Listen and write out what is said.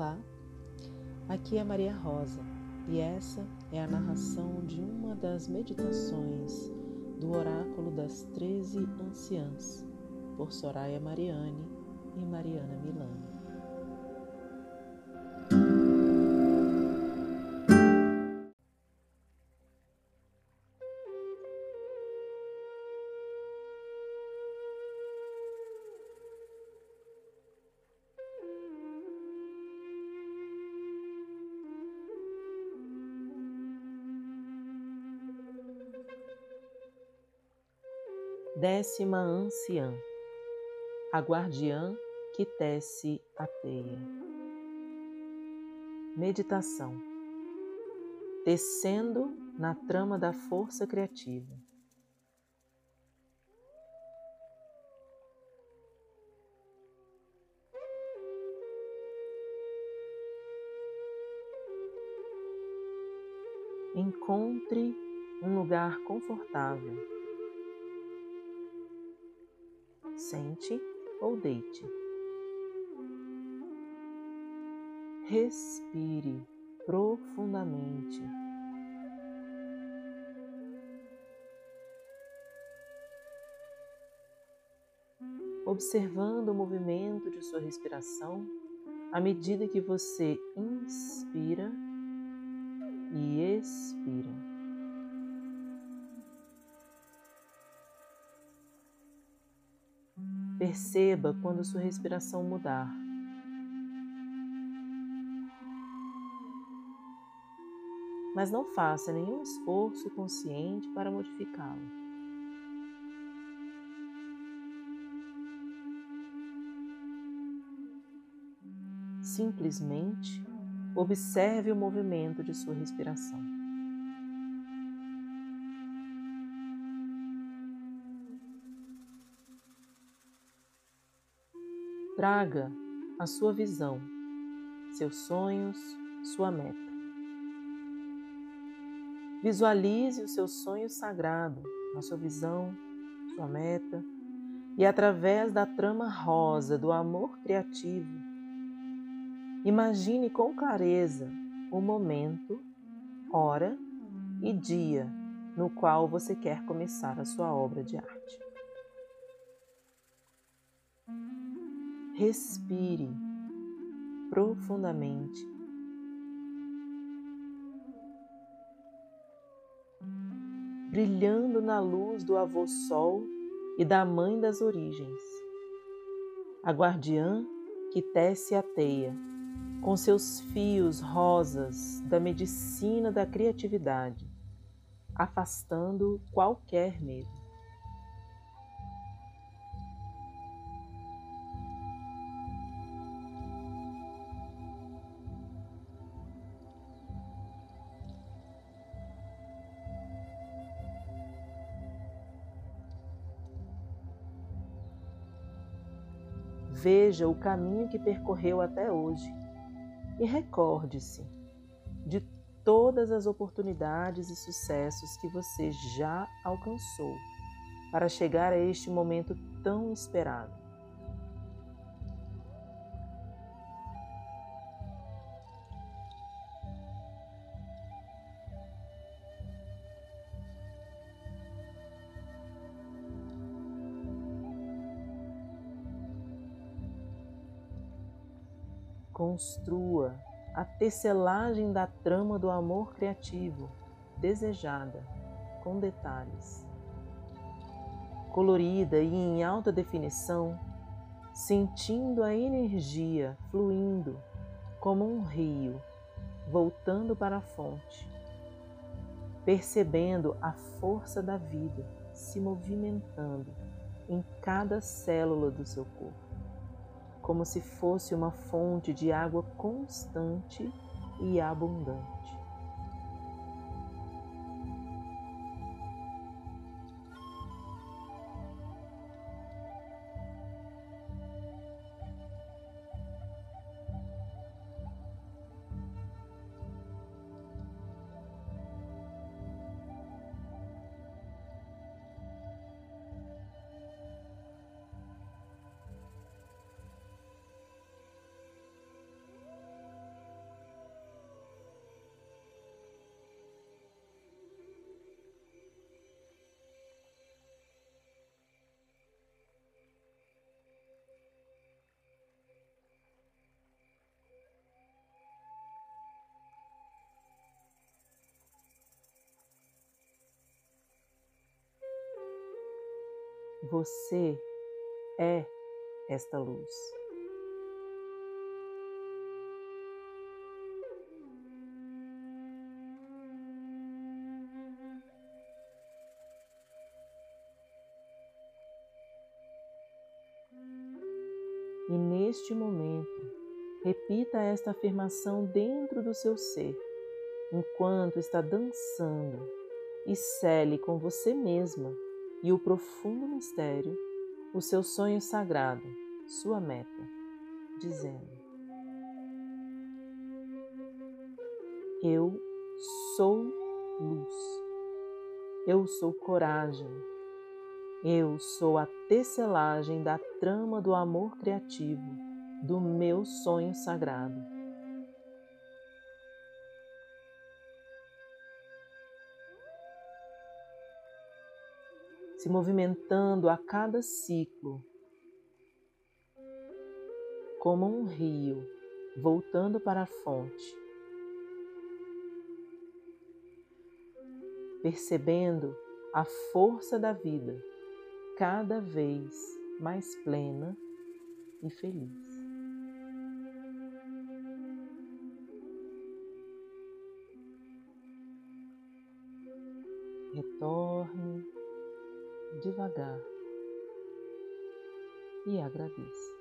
Olá, aqui é Maria Rosa e essa é a narração de uma das meditações do Oráculo das Treze Anciãs, por Soraya Mariane e Mariana Milano. Décima anciã, a guardiã que tece a teia. Meditação. Tecendo na trama da força criativa. Encontre um lugar confortável Sente ou deite. Respire profundamente. Observando o movimento de sua respiração à medida que você inspira e expira. Perceba quando sua respiração mudar. Mas não faça nenhum esforço consciente para modificá-lo. Simplesmente observe o movimento de sua respiração. Traga a sua visão, seus sonhos, sua meta. Visualize o seu sonho sagrado, a sua visão, sua meta, e através da trama rosa do amor criativo, imagine com clareza o momento, hora e dia no qual você quer começar a sua obra de arte. Respire profundamente. Brilhando na luz do avô Sol e da Mãe das Origens, a guardiã que tece a teia com seus fios rosas da medicina da criatividade, afastando qualquer medo. Veja o caminho que percorreu até hoje e recorde-se de todas as oportunidades e sucessos que você já alcançou para chegar a este momento tão esperado. Construa a tecelagem da trama do amor criativo, desejada, com detalhes. Colorida e em alta definição, sentindo a energia fluindo como um rio, voltando para a fonte, percebendo a força da vida se movimentando em cada célula do seu corpo como se fosse uma fonte de água constante e abundante. Você é esta luz. E neste momento, repita esta afirmação dentro do seu ser, enquanto está dançando, e cele com você mesma e o profundo mistério o seu sonho sagrado, sua meta, dizendo: Eu sou luz, eu sou coragem, eu sou a tecelagem da trama do amor criativo, do meu sonho sagrado. Se movimentando a cada ciclo, como um rio voltando para a fonte, percebendo a força da vida cada vez mais plena e feliz. Retorne devagar e agradeça.